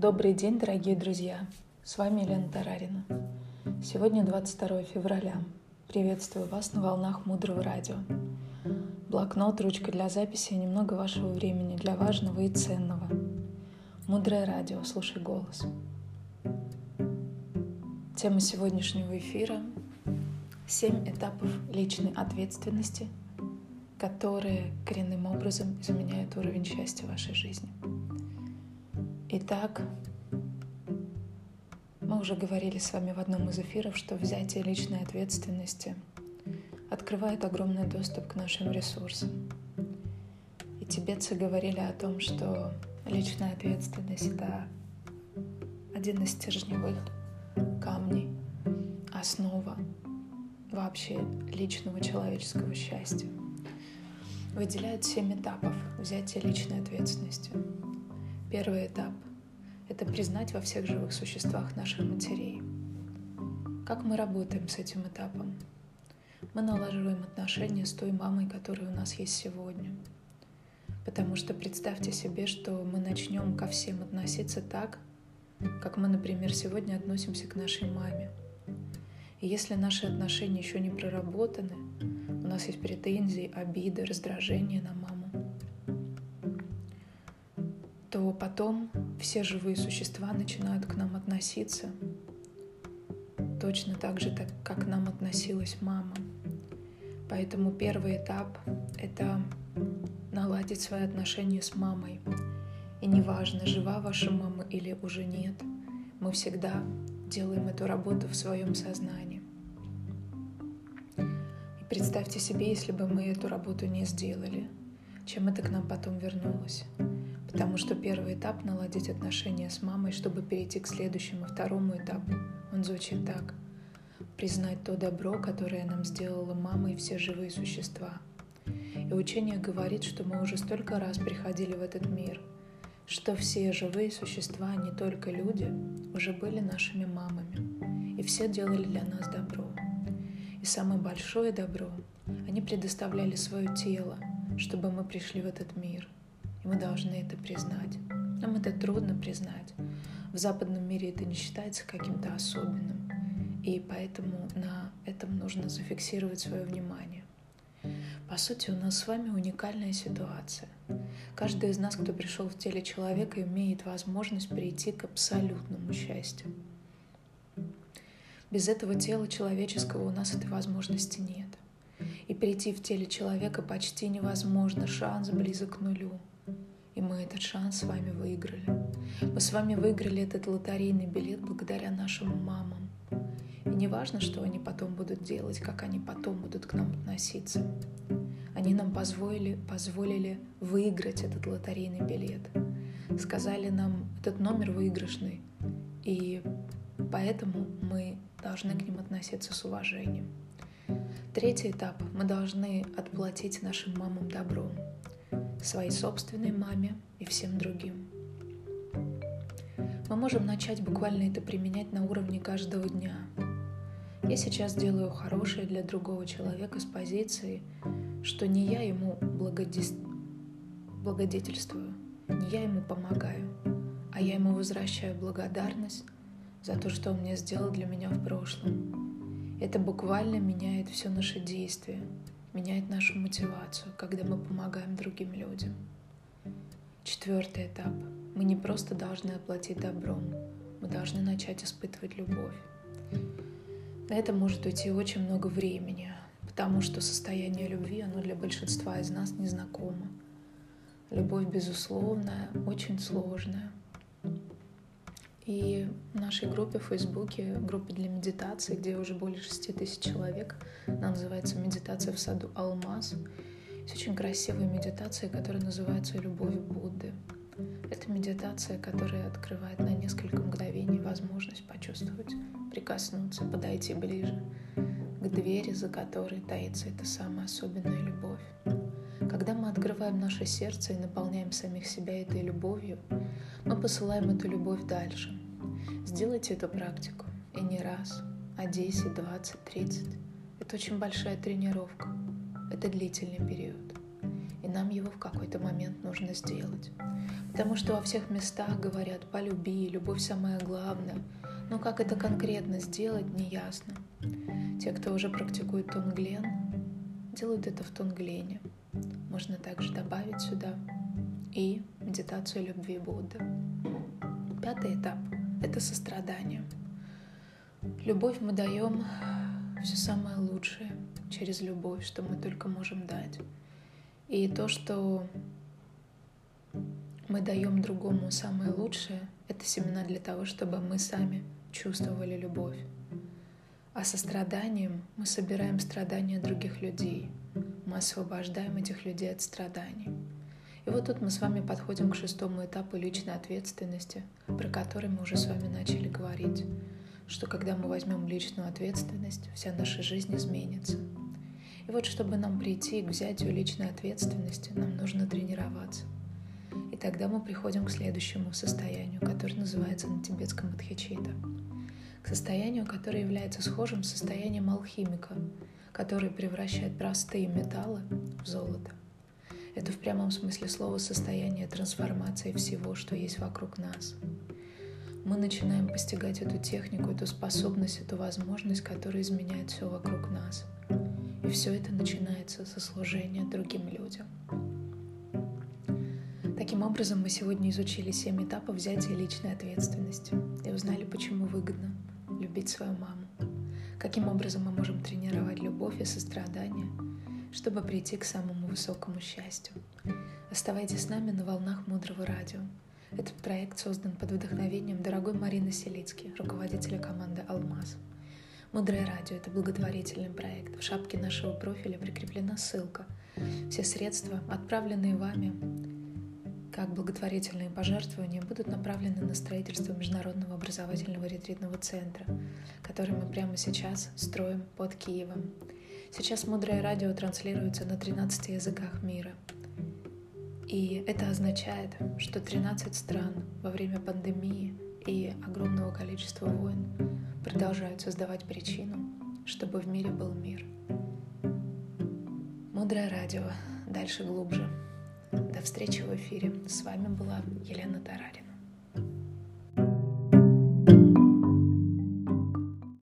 Добрый день, дорогие друзья! С вами Елена Тарарина. Сегодня 22 февраля. Приветствую вас на волнах Мудрого Радио. Блокнот, ручка для записи и немного вашего времени для важного и ценного. Мудрое радио, слушай голос. Тема сегодняшнего эфира — семь этапов личной ответственности, которые коренным образом изменяют уровень счастья вашей жизни — Итак, мы уже говорили с вами в одном из эфиров, что взятие личной ответственности открывает огромный доступ к нашим ресурсам. И тибетцы говорили о том, что личная ответственность — это один из стержневых камней, основа вообще личного человеческого счастья. Выделяют семь этапов взятия личной ответственности — Первый этап — это признать во всех живых существах наших матерей. Как мы работаем с этим этапом? Мы налаживаем отношения с той мамой, которая у нас есть сегодня. Потому что представьте себе, что мы начнем ко всем относиться так, как мы, например, сегодня относимся к нашей маме. И если наши отношения еще не проработаны, у нас есть претензии, обиды, раздражение на маму, то потом все живые существа начинают к нам относиться точно так же, так, как к нам относилась мама. Поэтому первый этап — это наладить свои отношения с мамой. И неважно, жива ваша мама или уже нет, мы всегда делаем эту работу в своем сознании. И представьте себе, если бы мы эту работу не сделали, чем это к нам потом вернулось. Потому что первый этап — наладить отношения с мамой, чтобы перейти к следующему, второму этапу. Он звучит так. Признать то добро, которое нам сделала мама и все живые существа. И учение говорит, что мы уже столько раз приходили в этот мир, что все живые существа, не только люди, уже были нашими мамами. И все делали для нас добро. И самое большое добро — они предоставляли свое тело, чтобы мы пришли в этот мир — и мы должны это признать. Нам это трудно признать. В западном мире это не считается каким-то особенным. И поэтому на этом нужно зафиксировать свое внимание. По сути, у нас с вами уникальная ситуация. Каждый из нас, кто пришел в теле человека, имеет возможность прийти к абсолютному счастью. Без этого тела человеческого у нас этой возможности нет. И прийти в теле человека почти невозможно, шанс близок к нулю. И мы этот шанс с вами выиграли. Мы с вами выиграли этот лотерейный билет благодаря нашим мамам. И не важно, что они потом будут делать, как они потом будут к нам относиться. Они нам позволили, позволили выиграть этот лотерейный билет. Сказали нам, этот номер выигрышный. И поэтому мы должны к ним относиться с уважением. Третий этап. Мы должны отплатить нашим мамам добром своей собственной маме и всем другим. Мы можем начать буквально это применять на уровне каждого дня. Я сейчас делаю хорошее для другого человека с позиции, что не я ему благодес... благодетельствую, не я ему помогаю, а я ему возвращаю благодарность за то, что он мне сделал для меня в прошлом. Это буквально меняет все наше действие, меняет нашу мотивацию, когда мы помогаем другим людям. Четвертый этап. Мы не просто должны оплатить добром, мы должны начать испытывать любовь. На это может уйти очень много времени, потому что состояние любви, оно для большинства из нас незнакомо. Любовь безусловная, очень сложная. И в нашей группе в Фейсбуке, группе для медитации, где уже более 6 тысяч человек, она называется «Медитация в саду Алмаз». Есть очень красивая медитация, которая называется «Любовь Будды». Это медитация, которая открывает на несколько мгновений возможность почувствовать, прикоснуться, подойти ближе к двери, за которой таится эта самая особенная любовь. Когда мы открываем наше сердце и наполняем самих себя этой любовью, мы посылаем эту любовь дальше. Сделайте эту практику. И не раз, а 10, 20, 30. Это очень большая тренировка. Это длительный период. и нам его в какой-то момент нужно сделать. Потому что во всех местах говорят «полюби», «любовь самое главное», но как это конкретно сделать, не ясно. Те, кто уже практикует тонглен, делают это в тонглене. Можно также добавить сюда и медитацию любви Будды. Пятый этап — это сострадание. Любовь мы даем все самое лучшее через любовь, что мы только можем дать. И то, что мы даем другому самое лучшее, это семена для того, чтобы мы сами чувствовали любовь. А состраданием мы собираем страдания других людей. Мы освобождаем этих людей от страданий. И вот тут мы с вами подходим к шестому этапу личной ответственности, про который мы уже с вами начали говорить, что когда мы возьмем личную ответственность, вся наша жизнь изменится. И вот чтобы нам прийти к взятию личной ответственности, нам нужно тренироваться. И тогда мы приходим к следующему состоянию, которое называется на тибетском адхичита. К состоянию, которое является схожим с состоянием алхимика, который превращает простые металлы в золото. Это в прямом смысле слова состояние трансформации всего, что есть вокруг нас. Мы начинаем постигать эту технику, эту способность, эту возможность, которая изменяет все вокруг нас. И все это начинается со служения другим людям. Таким образом, мы сегодня изучили семь этапов взятия личной ответственности и узнали, почему выгодно любить свою маму, каким образом мы можем тренировать любовь и сострадание – чтобы прийти к самому высокому счастью. Оставайтесь с нами на волнах Мудрого Радио. Этот проект создан под вдохновением дорогой Марины Селицки, руководителя команды «Алмаз». Мудрое радио – это благотворительный проект. В шапке нашего профиля прикреплена ссылка. Все средства, отправленные вами как благотворительные пожертвования, будут направлены на строительство Международного образовательного ретритного центра, который мы прямо сейчас строим под Киевом. Сейчас мудрое радио транслируется на 13 языках мира. И это означает, что 13 стран во время пандемии и огромного количества войн продолжают создавать причину, чтобы в мире был мир. Мудрое радио. Дальше глубже. До встречи в эфире. С вами была Елена Тарарина.